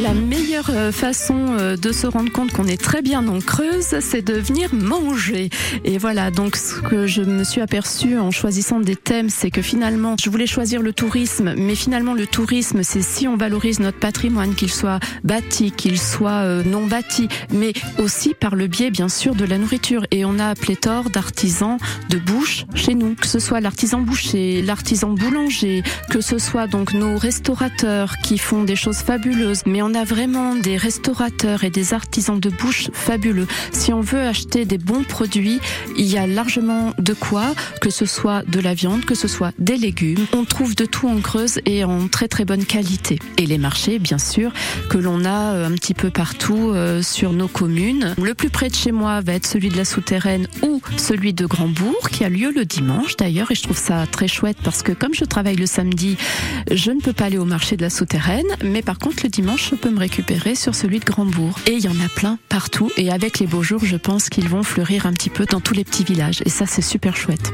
La meilleure euh, façon euh, de se rendre compte qu'on est très bien en Creuse, c'est de venir manger. Et voilà, donc ce que je me suis aperçu en choisissant des thèmes, c'est que finalement, je voulais choisir le tourisme, mais finalement le tourisme, c'est si on valorise notre patrimoine, qu'il soit bâti, qu'il soit euh, non bâti, mais aussi par le biais, bien sûr, de la nourriture. Et on a pléthore d'artisans de bouche chez nous, que ce soit l'artisan boucher, l'artisan boulanger, que ce soit donc nos restaurateurs qui font des choses fabuleuses, mais on a vraiment des restaurateurs et des artisans de bouche fabuleux. Si on veut acheter des bons produits, il y a largement de quoi, que ce soit de la viande, que ce soit des légumes. On trouve de tout en Creuse et en très très bonne qualité. Et les marchés, bien sûr, que l'on a euh, un petit peu partout euh, sur nos communes. Le plus près de chez moi va être celui de la souterraine ou celui de Grandbourg, qui a lieu le dimanche d'ailleurs. Et je trouve ça très chouette parce que comme je travaille le samedi, je ne peux pas aller au marché de la souterraine. Mais par contre, le dimanche, je peux me récupérer sur celui de Grandbourg. Et il y en a plein partout. Et avec les beaux jours, je pense qu'ils vont fleurir un petit peu dans tous les petits villages. Et ça, c'est super chouette.